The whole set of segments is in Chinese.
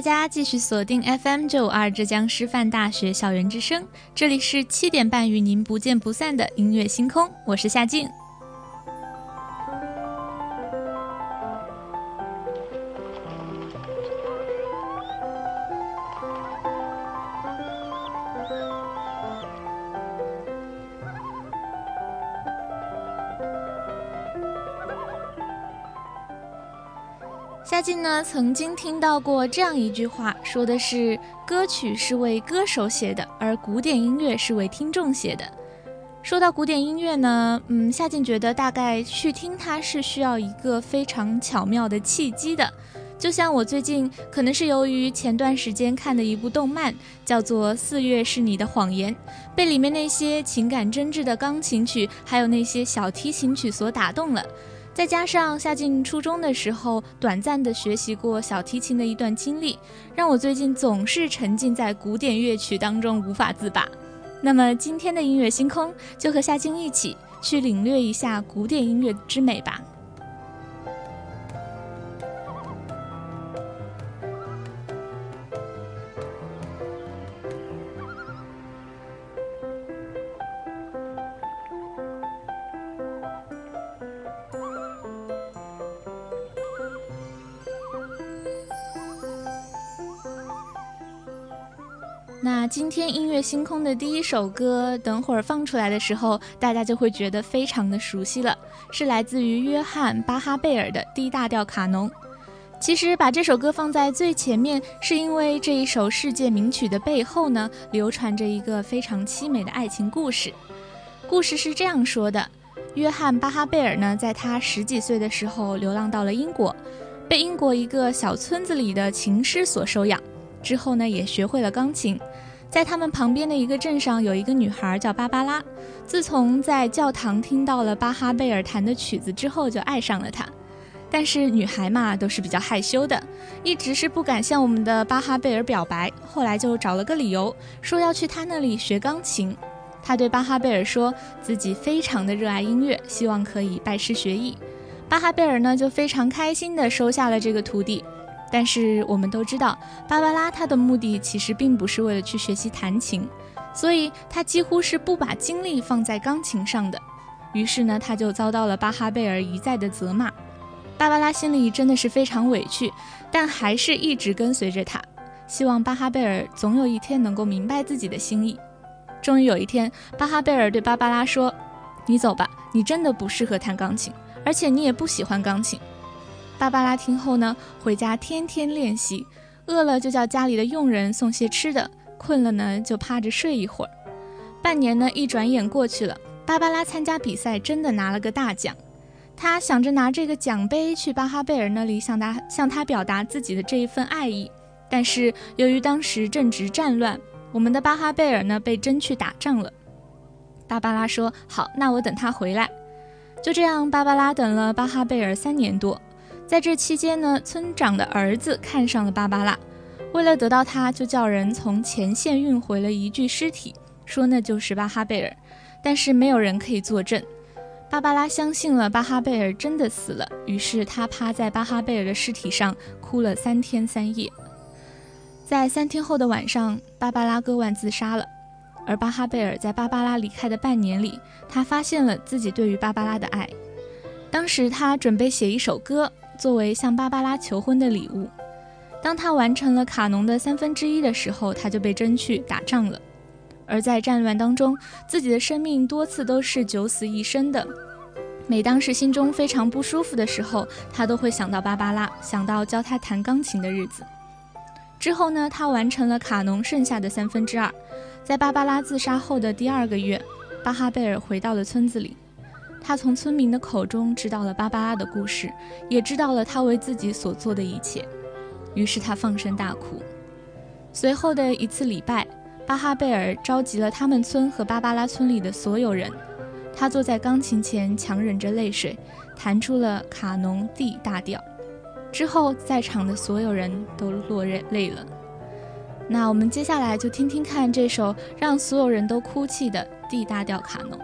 大家继续锁定 FM 九五二浙江师范大学校园之声，这里是七点半与您不见不散的音乐星空，我是夏静。夏静呢曾经听到过这样一句话，说的是歌曲是为歌手写的，而古典音乐是为听众写的。说到古典音乐呢，嗯，夏静觉得大概去听它是需要一个非常巧妙的契机的。就像我最近可能是由于前段时间看的一部动漫，叫做《四月是你的谎言》，被里面那些情感真挚的钢琴曲，还有那些小提琴曲所打动了。再加上夏静初中的时候短暂的学习过小提琴的一段经历，让我最近总是沉浸在古典乐曲当中无法自拔。那么今天的音乐星空就和夏静一起去领略一下古典音乐之美吧。今天音乐星空的第一首歌，等会儿放出来的时候，大家就会觉得非常的熟悉了，是来自于约翰巴哈贝尔的 D 大调卡农。其实把这首歌放在最前面，是因为这一首世界名曲的背后呢，流传着一个非常凄美的爱情故事。故事是这样说的：约翰巴哈贝尔呢，在他十几岁的时候流浪到了英国，被英国一个小村子里的琴师所收养。之后呢，也学会了钢琴。在他们旁边的一个镇上，有一个女孩叫芭芭拉。自从在教堂听到了巴哈贝尔弹的曲子之后，就爱上了他。但是女孩嘛，都是比较害羞的，一直是不敢向我们的巴哈贝尔表白。后来就找了个理由，说要去他那里学钢琴。他对巴哈贝尔说自己非常的热爱音乐，希望可以拜师学艺。巴哈贝尔呢，就非常开心地收下了这个徒弟。但是我们都知道，芭芭拉她的目的其实并不是为了去学习弹琴，所以她几乎是不把精力放在钢琴上的。于是呢，她就遭到了巴哈贝尔一再的责骂。芭芭拉心里真的是非常委屈，但还是一直跟随着他，希望巴哈贝尔总有一天能够明白自己的心意。终于有一天，巴哈贝尔对芭芭拉说：“你走吧，你真的不适合弹钢琴，而且你也不喜欢钢琴。”芭芭拉听后呢，回家天天练习，饿了就叫家里的佣人送些吃的，困了呢就趴着睡一会儿。半年呢一转眼过去了，芭芭拉参加比赛真的拿了个大奖。他想着拿这个奖杯去巴哈贝尔那里向他向他表达自己的这一份爱意，但是由于当时正值战乱，我们的巴哈贝尔呢被征去打仗了。芭芭拉说：“好，那我等他回来。”就这样，芭芭拉等了巴哈贝尔三年多。在这期间呢，村长的儿子看上了芭芭拉，为了得到她，就叫人从前线运回了一具尸体，说那就是巴哈贝尔，但是没有人可以作证。芭芭拉相信了巴哈贝尔真的死了，于是她趴在巴哈贝尔的尸体上哭了三天三夜。在三天后的晚上，芭芭拉割腕自杀了。而巴哈贝尔在芭芭拉离开的半年里，他发现了自己对于芭芭拉的爱。当时他准备写一首歌，作为向芭芭拉求婚的礼物。当他完成了卡农的三分之一的时候，他就被征去打仗了。而在战乱当中，自己的生命多次都是九死一生的。每当是心中非常不舒服的时候，他都会想到芭芭拉，想到教他弹钢琴的日子。之后呢，他完成了卡农剩下的三分之二。在芭芭拉自杀后的第二个月，巴哈贝尔回到了村子里。他从村民的口中知道了芭芭拉的故事，也知道了他为自己所做的一切。于是他放声大哭。随后的一次礼拜，巴哈贝尔召集了他们村和芭芭拉村里的所有人。他坐在钢琴前，强忍着泪水，弹出了卡农 D 大调。之后，在场的所有人都落泪了。那我们接下来就听听看这首让所有人都哭泣的 D 大调卡农。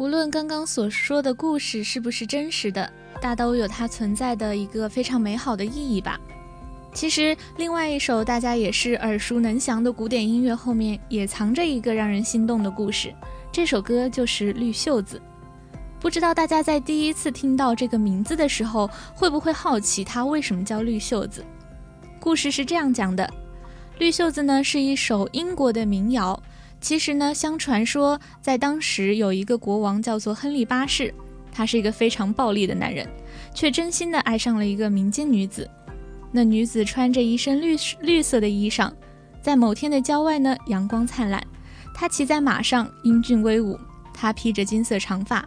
无论刚刚所说的故事是不是真实的，大都有它存在的一个非常美好的意义吧。其实，另外一首大家也是耳熟能详的古典音乐后面也藏着一个让人心动的故事，这首歌就是《绿袖子》。不知道大家在第一次听到这个名字的时候，会不会好奇它为什么叫绿袖子？故事是这样讲的：绿袖子呢是一首英国的民谣。其实呢，相传说在当时有一个国王叫做亨利八世，他是一个非常暴力的男人，却真心的爱上了一个民间女子。那女子穿着一身绿绿色的衣裳，在某天的郊外呢，阳光灿烂，她骑在马上，英俊威武。她披着金色长发，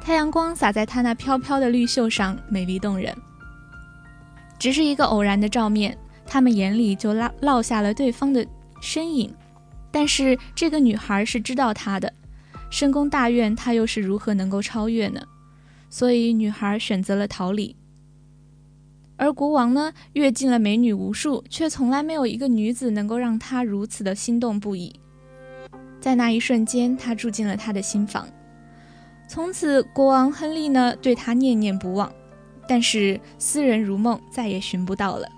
太阳光洒在她那飘飘的绿袖上，美丽动人。只是一个偶然的照面，他们眼里就落落下了对方的身影。但是这个女孩是知道他的深宫大院，他又是如何能够超越呢？所以女孩选择了逃离。而国王呢，阅尽了美女无数，却从来没有一个女子能够让他如此的心动不已。在那一瞬间，他住进了他的心房。从此，国王亨利呢，对他念念不忘。但是思人如梦，再也寻不到了。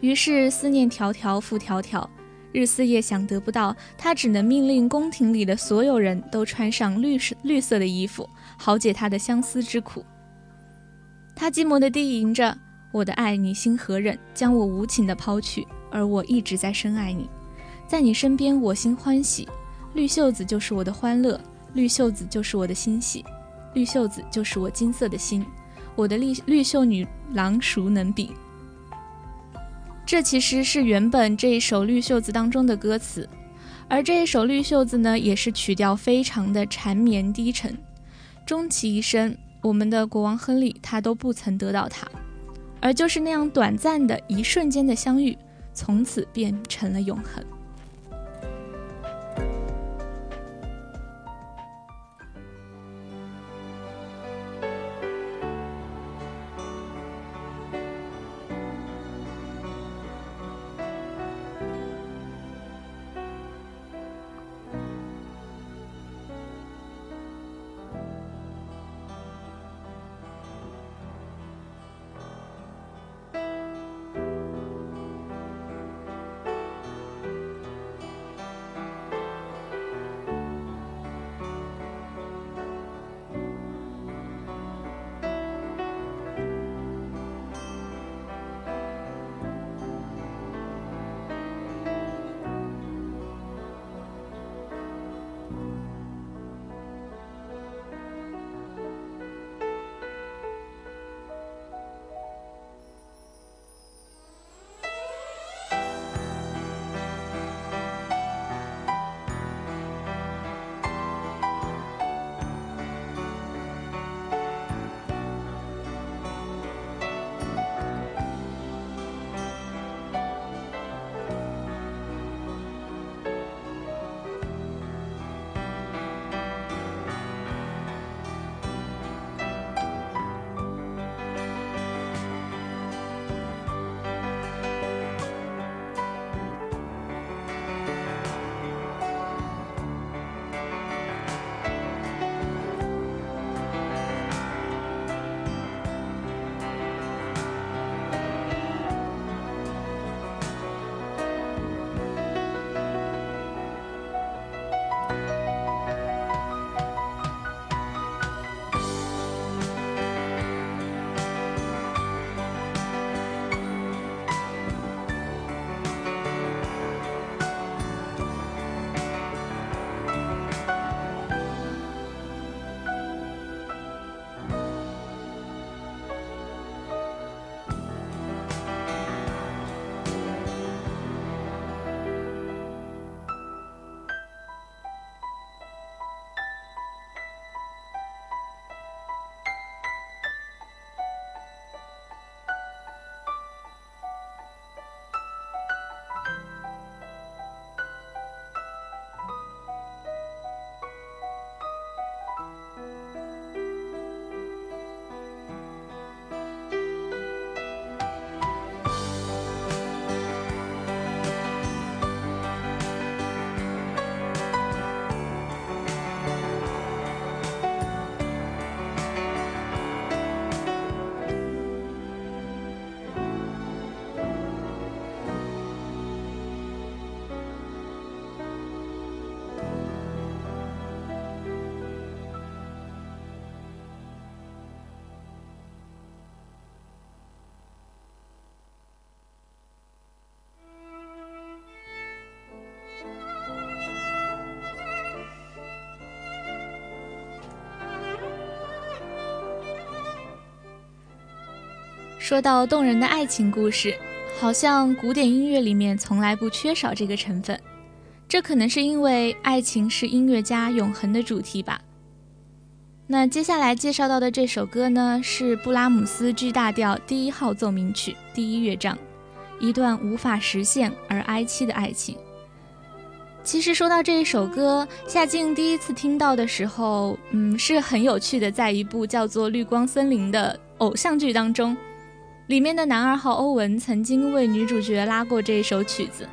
于是思念迢迢复迢迢。日思夜想得不到，他只能命令宫廷里的所有人都穿上绿色绿色的衣服，好解他的相思之苦。他寂寞地低吟着：“我的爱，你心何忍将我无情地抛去？而我一直在深爱你，在你身边我心欢喜。绿袖子就是我的欢乐，绿袖子就是我的欣喜，绿袖子就是我金色的心。我的绿绿袖女郎孰能比？”这其实是原本这一首《绿袖子》当中的歌词，而这一首《绿袖子》呢，也是曲调非常的缠绵低沉。终其一生，我们的国王亨利他都不曾得到它，而就是那样短暂的一瞬间的相遇，从此变成了永恒。说到动人的爱情故事，好像古典音乐里面从来不缺少这个成分。这可能是因为爱情是音乐家永恒的主题吧。那接下来介绍到的这首歌呢，是布拉姆斯 G 大调第一号奏鸣曲第一乐章，一段无法实现而哀凄的爱情。其实说到这一首歌，夏静第一次听到的时候，嗯，是很有趣的，在一部叫做《绿光森林》的偶像剧当中，里面的男二号欧文曾经为女主角拉过这一首曲子，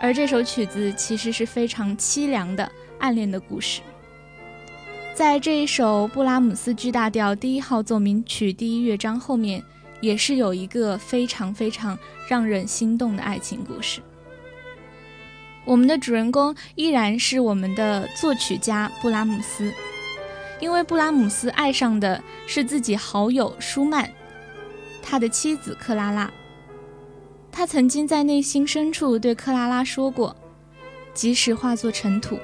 而这首曲子其实是非常凄凉的暗恋的故事。在这一首布拉姆斯 G 大调第一号奏鸣曲第一乐章后面，也是有一个非常非常让人心动的爱情故事。我们的主人公依然是我们的作曲家布拉姆斯，因为布拉姆斯爱上的是自己好友舒曼，他的妻子克拉拉。他曾经在内心深处对克拉拉说过：“即使化作尘土，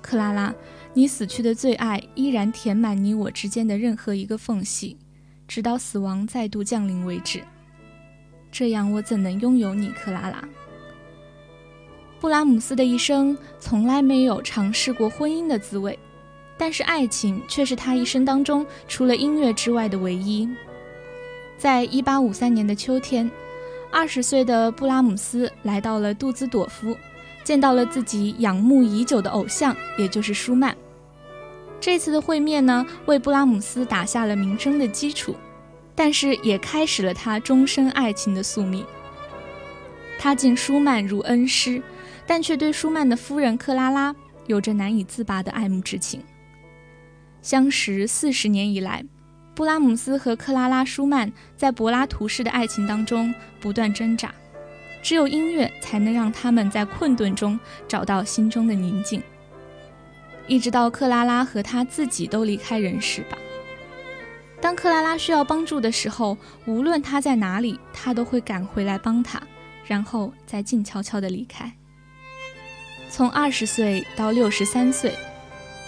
克拉拉，你死去的最爱依然填满你我之间的任何一个缝隙，直到死亡再度降临为止。这样我怎能拥有你，克拉拉？”布拉姆斯的一生从来没有尝试过婚姻的滋味，但是爱情却是他一生当中除了音乐之外的唯一。在一八五三年的秋天，二十岁的布拉姆斯来到了杜兹朵夫，见到了自己仰慕已久的偶像，也就是舒曼。这次的会面呢，为布拉姆斯打下了名声的基础，但是也开始了他终身爱情的宿命。他敬舒曼如恩师。但却对舒曼的夫人克拉拉有着难以自拔的爱慕之情。相识四十年以来，布拉姆斯和克拉拉·舒曼在柏拉图式的爱情当中不断挣扎，只有音乐才能让他们在困顿中找到心中的宁静。一直到克拉拉和他自己都离开人世吧。当克拉拉需要帮助的时候，无论他在哪里，他都会赶回来帮他，然后再静悄悄地离开。从二十岁到六十三岁，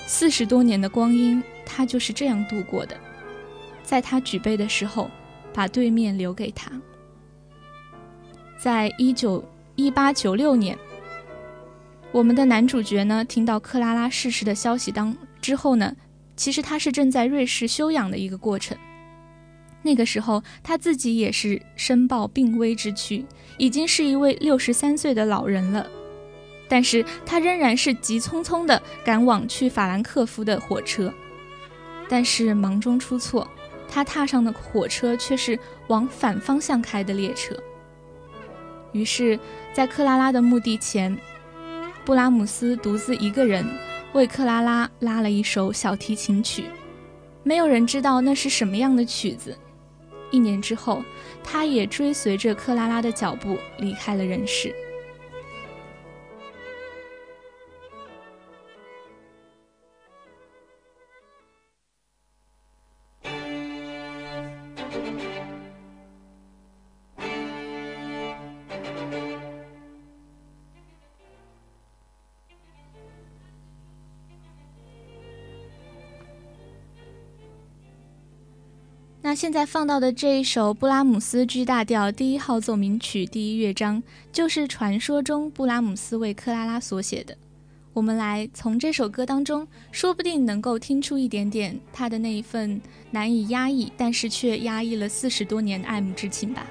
四十多年的光阴，他就是这样度过的。在他举杯的时候，把对面留给他。在一九一八九六年，我们的男主角呢，听到克拉拉逝世的消息当之后呢，其实他是正在瑞士休养的一个过程。那个时候，他自己也是申报病危之躯，已经是一位六十三岁的老人了。但是他仍然是急匆匆地赶往去法兰克福的火车，但是忙中出错，他踏上的火车却是往反方向开的列车。于是，在克拉拉的墓地前，布拉姆斯独自一个人为克拉拉拉了一首小提琴曲，没有人知道那是什么样的曲子。一年之后，他也追随着克拉拉的脚步离开了人世。那现在放到的这一首布拉姆斯 G 大调第一号奏鸣曲第一乐章，就是传说中布拉姆斯为克拉拉所写的。我们来从这首歌当中，说不定能够听出一点点他的那一份难以压抑，但是却压抑了四十多年的爱慕之情吧。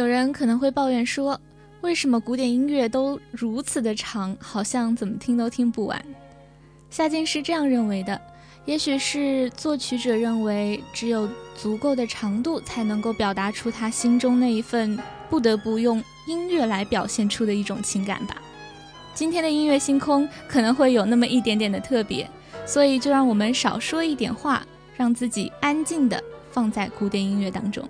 有人可能会抱怨说，为什么古典音乐都如此的长，好像怎么听都听不完？夏静是这样认为的：也许是作曲者认为，只有足够的长度，才能够表达出他心中那一份不得不用音乐来表现出的一种情感吧。今天的音乐星空可能会有那么一点点的特别，所以就让我们少说一点话，让自己安静的放在古典音乐当中。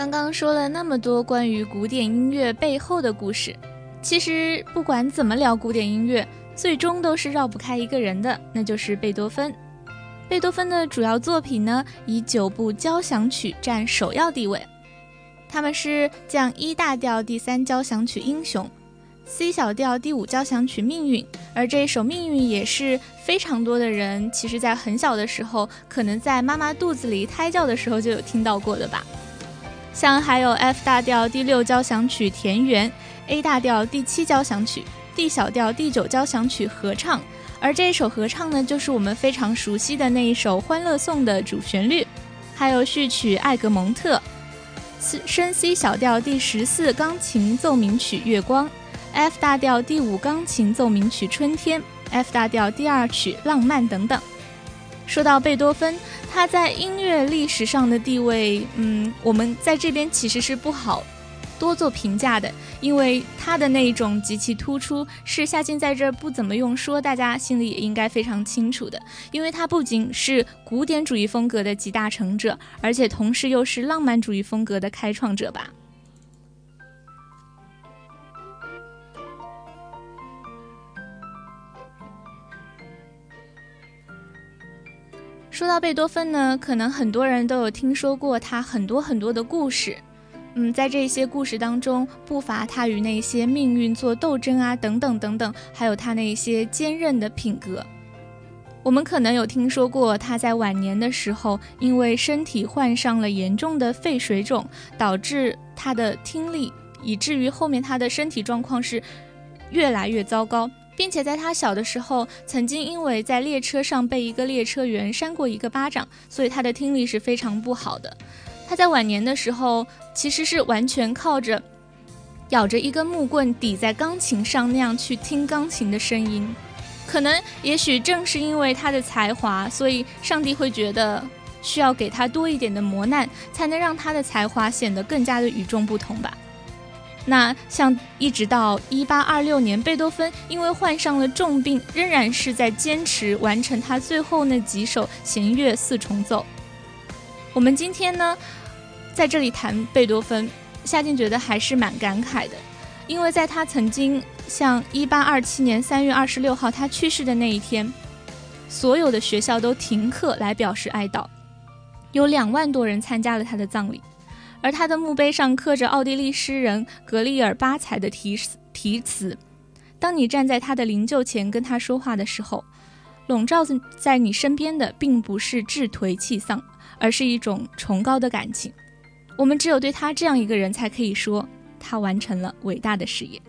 刚刚说了那么多关于古典音乐背后的故事，其实不管怎么聊古典音乐，最终都是绕不开一个人的，那就是贝多芬。贝多芬的主要作品呢，以九部交响曲占首要地位，他们是降一大调第三交响曲《英雄》。C 小调第五交响曲《命运》，而这一首《命运》也是非常多的人，其实在很小的时候，可能在妈妈肚子里胎教的时候就有听到过的吧。像还有 F 大调第六交响曲《田园》，A 大调第七交响曲，D 小调第九交响曲合唱，而这一首合唱呢，就是我们非常熟悉的那一首《欢乐颂》的主旋律。还有序曲《艾格蒙特》，升 C 小调第十四钢琴奏鸣曲《月光》。F 大调第五钢琴奏鸣曲《春天》，F 大调第二曲《浪漫》等等。说到贝多芬，他在音乐历史上的地位，嗯，我们在这边其实是不好多做评价的，因为他的那种极其突出，是夏静在这儿不怎么用说，大家心里也应该非常清楚的。因为他不仅是古典主义风格的集大成者，而且同时又是浪漫主义风格的开创者吧。说到贝多芬呢，可能很多人都有听说过他很多很多的故事。嗯，在这些故事当中，不乏他与那些命运做斗争啊，等等等等，还有他那些坚韧的品格。我们可能有听说过他在晚年的时候，因为身体患上了严重的肺水肿，导致他的听力，以至于后面他的身体状况是越来越糟糕。并且在他小的时候，曾经因为在列车上被一个列车员扇过一个巴掌，所以他的听力是非常不好的。他在晚年的时候，其实是完全靠着咬着一根木棍抵在钢琴上那样去听钢琴的声音。可能也许正是因为他的才华，所以上帝会觉得需要给他多一点的磨难，才能让他的才华显得更加的与众不同吧。那像一直到一八二六年，贝多芬因为患上了重病，仍然是在坚持完成他最后那几首弦乐四重奏。我们今天呢，在这里谈贝多芬，夏静觉得还是蛮感慨的，因为在他曾经像一八二七年三月二十六号他去世的那一天，所有的学校都停课来表示哀悼，有两万多人参加了他的葬礼。而他的墓碑上刻着奥地利诗人格里尔巴采的题题词：“当你站在他的灵柩前跟他说话的时候，笼罩在你身边的并不是志颓气丧，而是一种崇高的感情。我们只有对他这样一个人，才可以说他完成了伟大的事业。”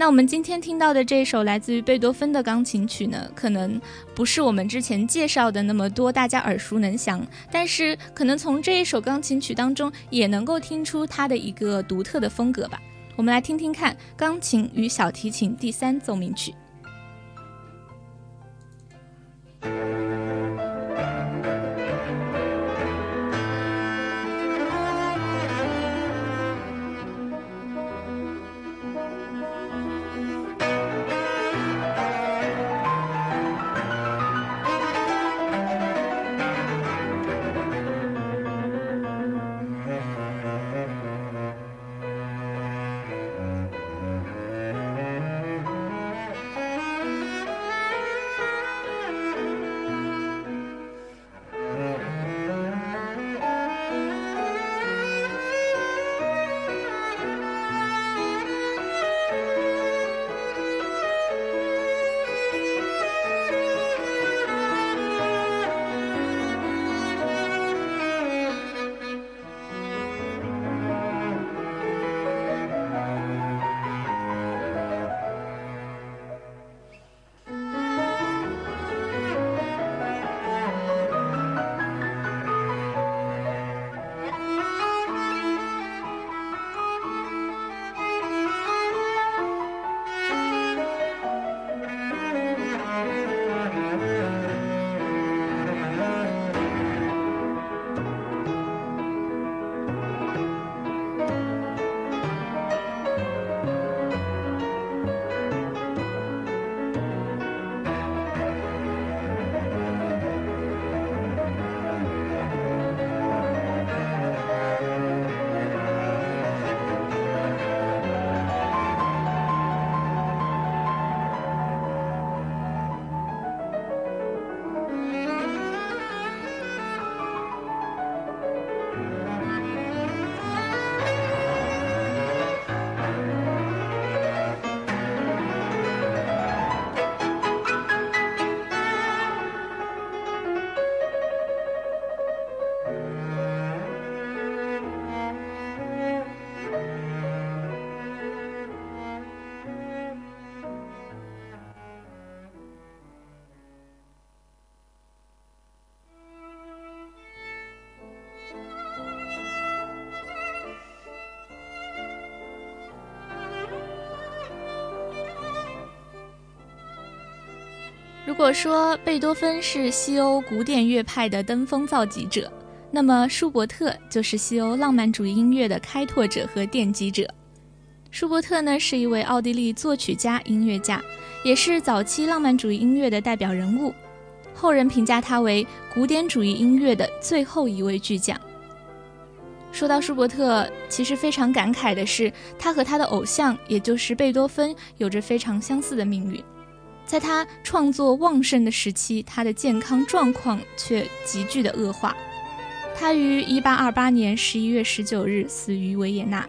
那我们今天听到的这首来自于贝多芬的钢琴曲呢，可能不是我们之前介绍的那么多大家耳熟能详，但是可能从这一首钢琴曲当中也能够听出它的一个独特的风格吧。我们来听听看钢琴与小提琴第三奏鸣曲。如果说贝多芬是西欧古典乐派的登峰造极者，那么舒伯特就是西欧浪漫主义音乐的开拓者和奠基者。舒伯特呢是一位奥地利作曲家、音乐家，也是早期浪漫主义音乐的代表人物。后人评价他为古典主义音乐的最后一位巨匠。说到舒伯特，其实非常感慨的是，他和他的偶像，也就是贝多芬，有着非常相似的命运。在他创作旺盛的时期，他的健康状况却急剧的恶化。他于1828年11月19日死于维也纳。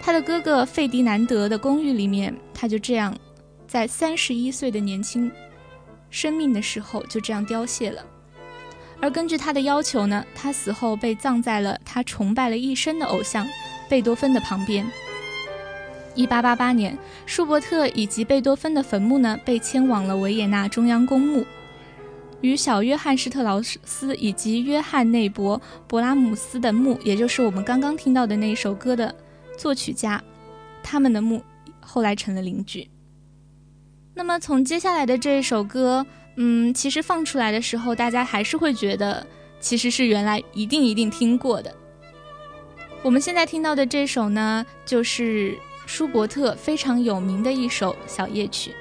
他的哥哥费迪南德的公寓里面，他就这样，在31岁的年轻生命的时候就这样凋谢了。而根据他的要求呢，他死后被葬在了他崇拜了一生的偶像贝多芬的旁边。一八八八年，舒伯特以及贝多芬的坟墓呢被迁往了维也纳中央公墓，与小约翰施特劳斯以及约翰内伯勃拉姆斯的墓，也就是我们刚刚听到的那一首歌的作曲家，他们的墓后来成了邻居。那么从接下来的这一首歌，嗯，其实放出来的时候，大家还是会觉得其实是原来一定一定听过的。我们现在听到的这首呢，就是。舒伯特非常有名的一首小夜曲。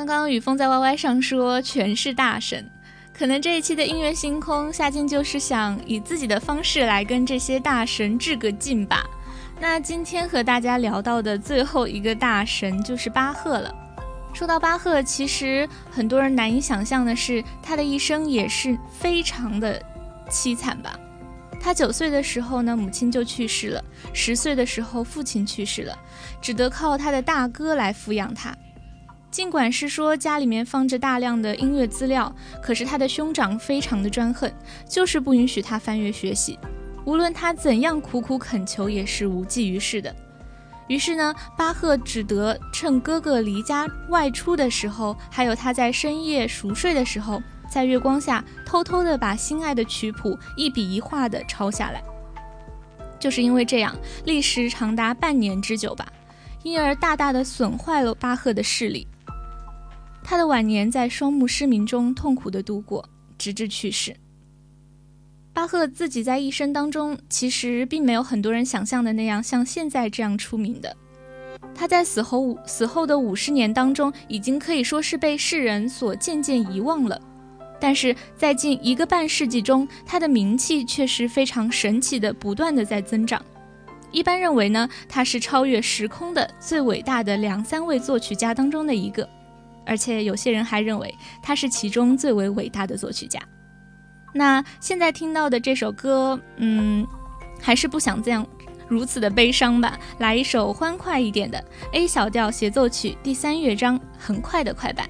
刚刚雨峰在 YY 上说全是大神，可能这一期的音乐星空，夏静就是想以自己的方式来跟这些大神致个敬吧。那今天和大家聊到的最后一个大神就是巴赫了。说到巴赫，其实很多人难以想象的是，他的一生也是非常的凄惨吧。他九岁的时候呢，母亲就去世了；十岁的时候，父亲去世了，只得靠他的大哥来抚养他。尽管是说家里面放着大量的音乐资料，可是他的兄长非常的专横，就是不允许他翻阅学习。无论他怎样苦苦恳求，也是无济于事的。于是呢，巴赫只得趁哥哥离家外出的时候，还有他在深夜熟睡的时候，在月光下偷偷的把心爱的曲谱一笔一画的抄下来。就是因为这样，历时长达半年之久吧，因而大大的损坏了巴赫的视力。他的晚年在双目失明中痛苦地度过，直至去世。巴赫自己在一生当中，其实并没有很多人想象的那样像现在这样出名的。他在死后五死后的五十年当中，已经可以说是被世人所渐渐遗忘了。但是在近一个半世纪中，他的名气却是非常神奇的，不断的在增长。一般认为呢，他是超越时空的最伟大的两三位作曲家当中的一个。而且有些人还认为他是其中最为伟大的作曲家。那现在听到的这首歌，嗯，还是不想这样如此的悲伤吧？来一首欢快一点的 A 小调协奏曲第三乐章很快的快板。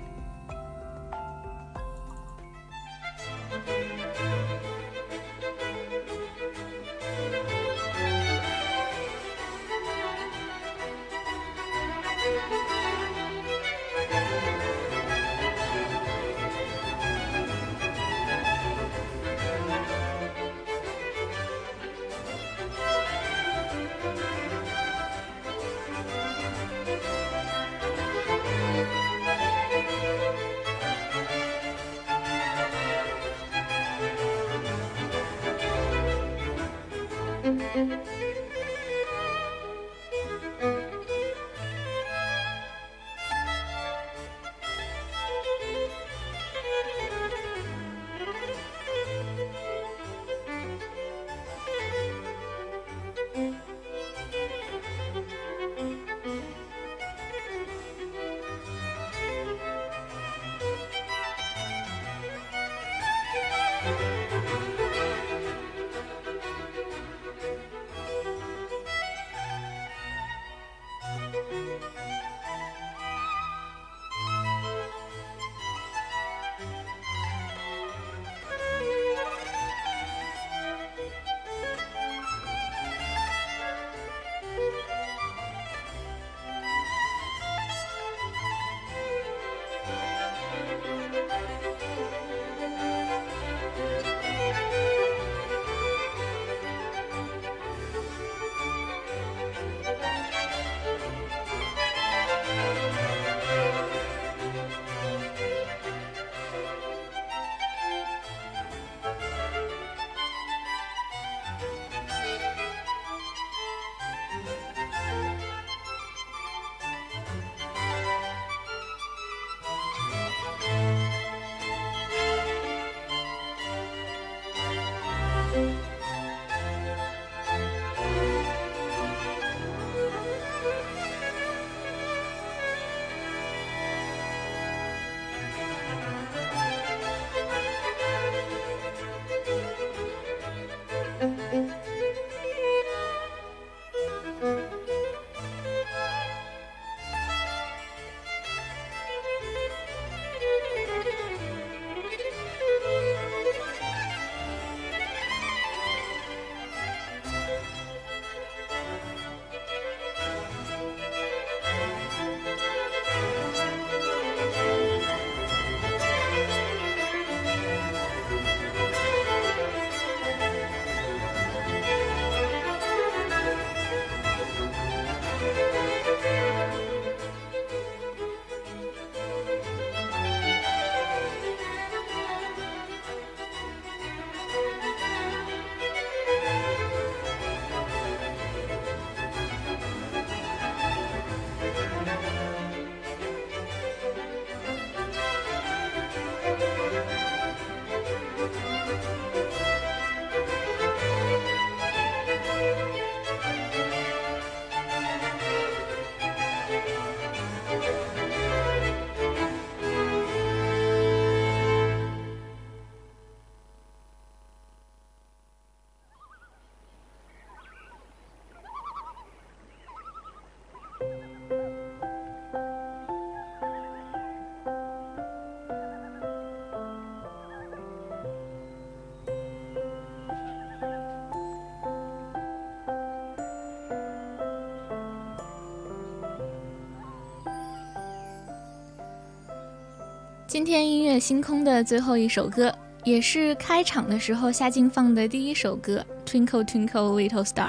今天音乐星空的最后一首歌，也是开场的时候夏静放的第一首歌《Twinkle Twinkle Little Star》。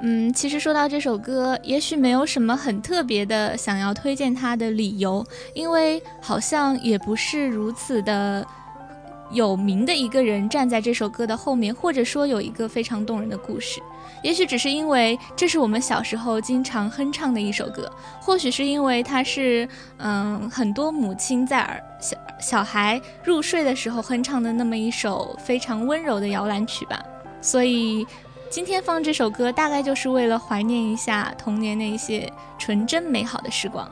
嗯，其实说到这首歌，也许没有什么很特别的想要推荐它的理由，因为好像也不是如此的有名的一个人站在这首歌的后面，或者说有一个非常动人的故事。也许只是因为这是我们小时候经常哼唱的一首歌，或许是因为它是嗯很多母亲在儿小小孩入睡的时候哼唱的那么一首非常温柔的摇篮曲吧。所以今天放这首歌，大概就是为了怀念一下童年那些纯真美好的时光。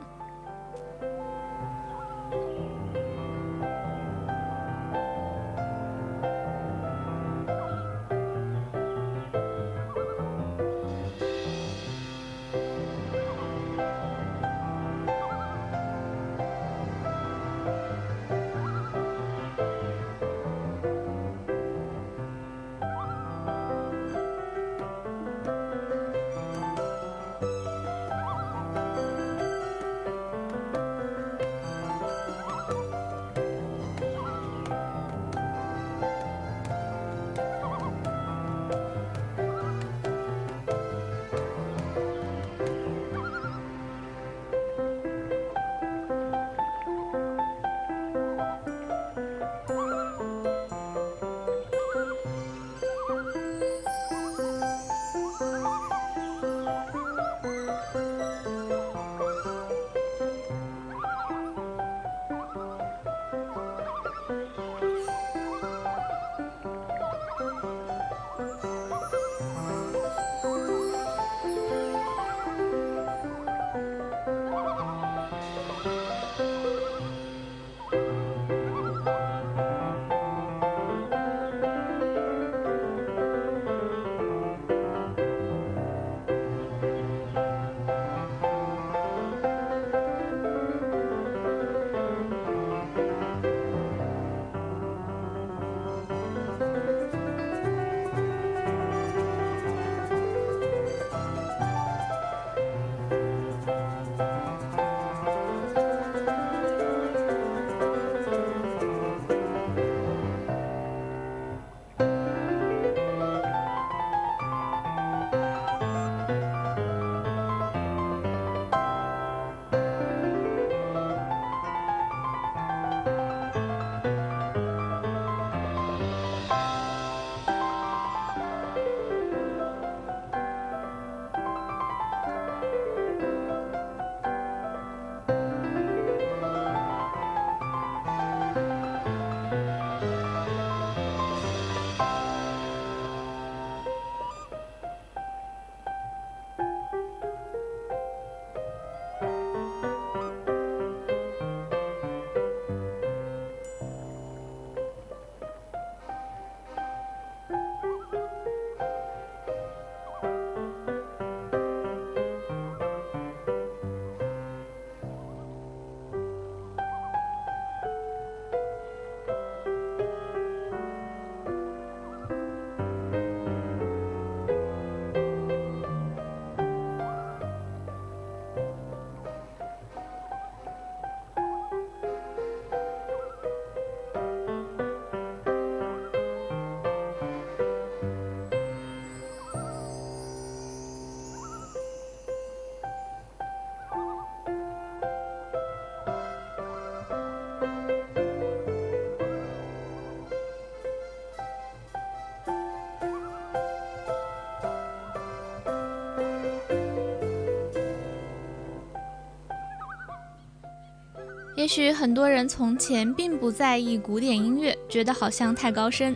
也许很多人从前并不在意古典音乐，觉得好像太高深。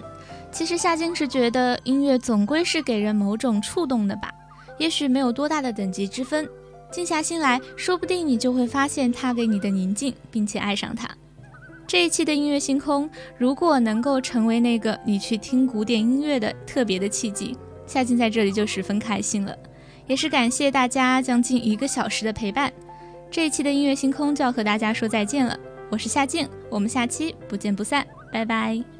其实夏静是觉得音乐总归是给人某种触动的吧。也许没有多大的等级之分，静下心来说不定你就会发现它给你的宁静，并且爱上它。这一期的音乐星空，如果能够成为那个你去听古典音乐的特别的契机，夏静在这里就十分开心了。也是感谢大家将近一个小时的陪伴。这一期的音乐星空就要和大家说再见了，我是夏静，我们下期不见不散，拜拜。